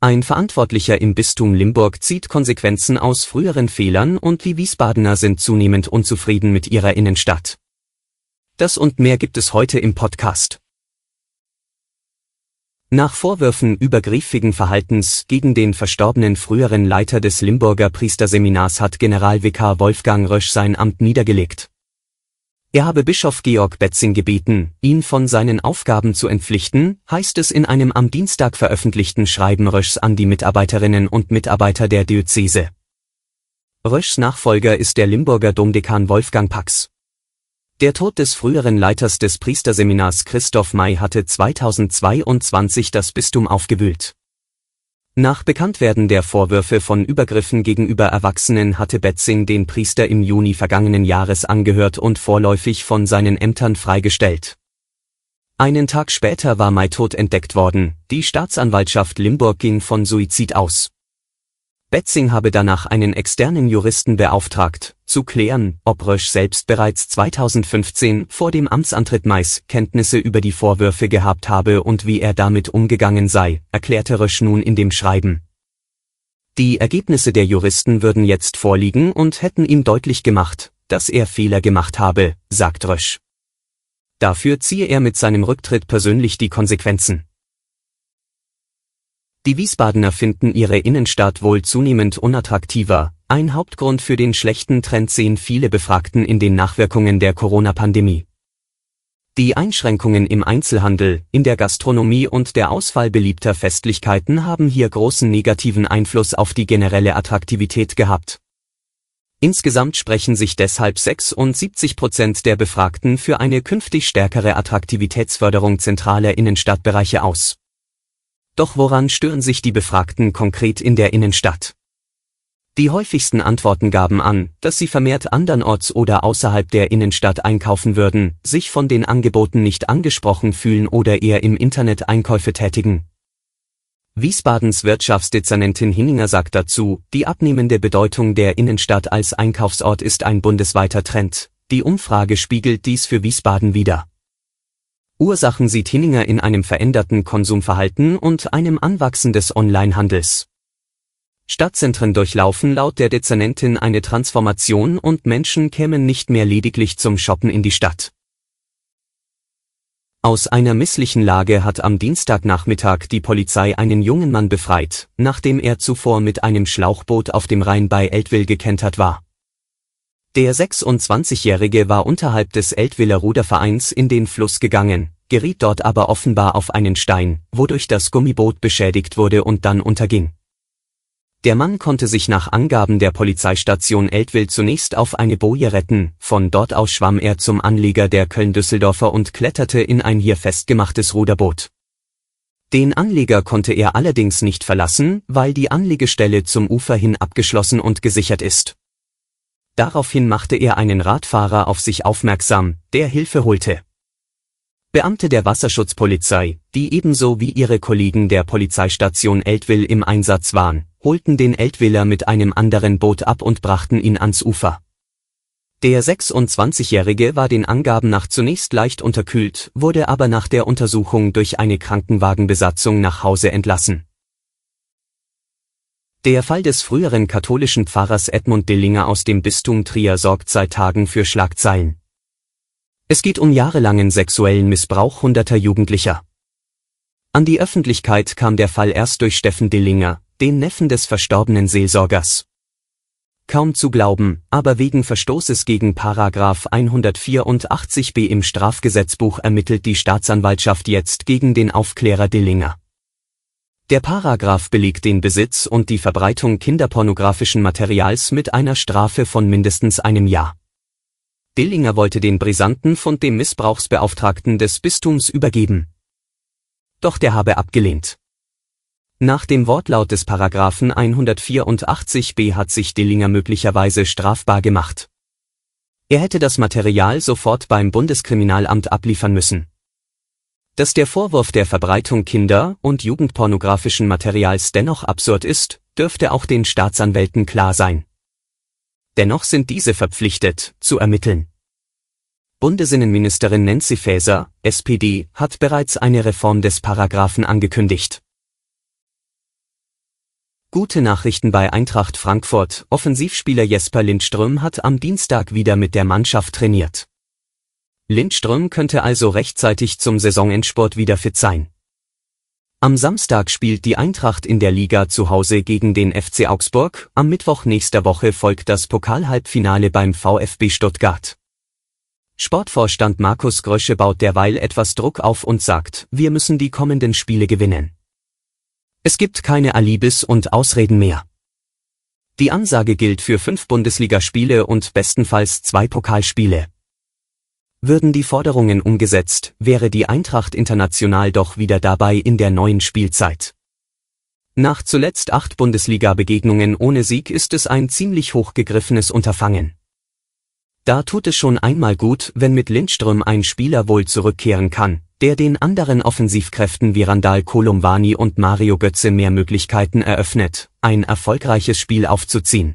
Ein Verantwortlicher im Bistum Limburg zieht Konsequenzen aus früheren Fehlern und die Wiesbadener sind zunehmend unzufrieden mit ihrer Innenstadt. Das und mehr gibt es heute im Podcast. Nach Vorwürfen übergriffigen Verhaltens gegen den verstorbenen früheren Leiter des Limburger Priesterseminars hat Generalvikar Wolfgang Rösch sein Amt niedergelegt. Er habe Bischof Georg Betzing gebeten, ihn von seinen Aufgaben zu entpflichten, heißt es in einem am Dienstag veröffentlichten Schreiben Röschs an die Mitarbeiterinnen und Mitarbeiter der Diözese. Röschs Nachfolger ist der Limburger Domdekan Wolfgang Pax. Der Tod des früheren Leiters des Priesterseminars Christoph May hatte 2022 das Bistum aufgewühlt. Nach Bekanntwerden der Vorwürfe von Übergriffen gegenüber Erwachsenen hatte Betzing den Priester im Juni vergangenen Jahres angehört und vorläufig von seinen Ämtern freigestellt. Einen Tag später war Mai tot entdeckt worden, die Staatsanwaltschaft Limburg ging von Suizid aus. Betzing habe danach einen externen Juristen beauftragt, zu klären, ob Rösch selbst bereits 2015 vor dem Amtsantritt Mais Kenntnisse über die Vorwürfe gehabt habe und wie er damit umgegangen sei, erklärte Rösch nun in dem Schreiben. Die Ergebnisse der Juristen würden jetzt vorliegen und hätten ihm deutlich gemacht, dass er Fehler gemacht habe, sagt Rösch. Dafür ziehe er mit seinem Rücktritt persönlich die Konsequenzen. Die Wiesbadener finden ihre Innenstadt wohl zunehmend unattraktiver. Ein Hauptgrund für den schlechten Trend sehen viele Befragten in den Nachwirkungen der Corona-Pandemie. Die Einschränkungen im Einzelhandel, in der Gastronomie und der Ausfall beliebter Festlichkeiten haben hier großen negativen Einfluss auf die generelle Attraktivität gehabt. Insgesamt sprechen sich deshalb 76 Prozent der Befragten für eine künftig stärkere Attraktivitätsförderung zentraler Innenstadtbereiche aus. Doch woran stören sich die Befragten konkret in der Innenstadt? Die häufigsten Antworten gaben an, dass sie vermehrt andernorts oder außerhalb der Innenstadt einkaufen würden, sich von den Angeboten nicht angesprochen fühlen oder eher im Internet Einkäufe tätigen. Wiesbadens Wirtschaftsdezernentin Hinninger sagt dazu, die abnehmende Bedeutung der Innenstadt als Einkaufsort ist ein bundesweiter Trend. Die Umfrage spiegelt dies für Wiesbaden wider. Ursachen sieht Hinninger in einem veränderten Konsumverhalten und einem Anwachsen des Onlinehandels. Stadtzentren durchlaufen laut der Dezernentin eine Transformation und Menschen kämen nicht mehr lediglich zum Shoppen in die Stadt. Aus einer misslichen Lage hat am Dienstagnachmittag die Polizei einen jungen Mann befreit, nachdem er zuvor mit einem Schlauchboot auf dem Rhein bei Eltville gekentert war. Der 26-Jährige war unterhalb des Eltwiller Rudervereins in den Fluss gegangen, geriet dort aber offenbar auf einen Stein, wodurch das Gummiboot beschädigt wurde und dann unterging. Der Mann konnte sich nach Angaben der Polizeistation Eltville zunächst auf eine Boje retten, von dort aus schwamm er zum Anleger der Köln-Düsseldorfer und kletterte in ein hier festgemachtes Ruderboot. Den Anleger konnte er allerdings nicht verlassen, weil die Anlegestelle zum Ufer hin abgeschlossen und gesichert ist. Daraufhin machte er einen Radfahrer auf sich aufmerksam, der Hilfe holte. Beamte der Wasserschutzpolizei, die ebenso wie ihre Kollegen der Polizeistation Eltville im Einsatz waren, holten den Eltviller mit einem anderen Boot ab und brachten ihn ans Ufer. Der 26-Jährige war den Angaben nach zunächst leicht unterkühlt, wurde aber nach der Untersuchung durch eine Krankenwagenbesatzung nach Hause entlassen. Der Fall des früheren katholischen Pfarrers Edmund Dillinger aus dem Bistum Trier sorgt seit Tagen für Schlagzeilen. Es geht um jahrelangen sexuellen Missbrauch hunderter Jugendlicher. An die Öffentlichkeit kam der Fall erst durch Steffen Dillinger, den Neffen des verstorbenen Seelsorgers. Kaum zu glauben, aber wegen Verstoßes gegen Paragraph 184b im Strafgesetzbuch ermittelt die Staatsanwaltschaft jetzt gegen den Aufklärer Dillinger. Der Paragraph belegt den Besitz und die Verbreitung kinderpornografischen Materials mit einer Strafe von mindestens einem Jahr. Dillinger wollte den brisanten Fund dem Missbrauchsbeauftragten des Bistums übergeben. Doch der habe abgelehnt. Nach dem Wortlaut des Paragraphen 184b hat sich Dillinger möglicherweise strafbar gemacht. Er hätte das Material sofort beim Bundeskriminalamt abliefern müssen. Dass der Vorwurf der Verbreitung kinder- und jugendpornografischen Materials dennoch absurd ist, dürfte auch den Staatsanwälten klar sein. Dennoch sind diese verpflichtet, zu ermitteln. Bundesinnenministerin Nancy Faeser, SPD, hat bereits eine Reform des Paragraphen angekündigt. Gute Nachrichten bei Eintracht Frankfurt. Offensivspieler Jesper Lindström hat am Dienstag wieder mit der Mannschaft trainiert. Lindström könnte also rechtzeitig zum Saisonendsport wieder fit sein. Am Samstag spielt die Eintracht in der Liga zu Hause gegen den FC Augsburg, am Mittwoch nächster Woche folgt das Pokalhalbfinale beim VfB Stuttgart. Sportvorstand Markus Grösche baut derweil etwas Druck auf und sagt, wir müssen die kommenden Spiele gewinnen. Es gibt keine Alibis und Ausreden mehr. Die Ansage gilt für fünf Bundesligaspiele und bestenfalls zwei Pokalspiele. Würden die Forderungen umgesetzt, wäre die Eintracht international doch wieder dabei in der neuen Spielzeit. Nach zuletzt acht Bundesliga-Begegnungen ohne Sieg ist es ein ziemlich hochgegriffenes Unterfangen. Da tut es schon einmal gut, wenn mit Lindström ein Spieler wohl zurückkehren kann, der den anderen Offensivkräften wie Randall Kolumwani und Mario Götze mehr Möglichkeiten eröffnet, ein erfolgreiches Spiel aufzuziehen.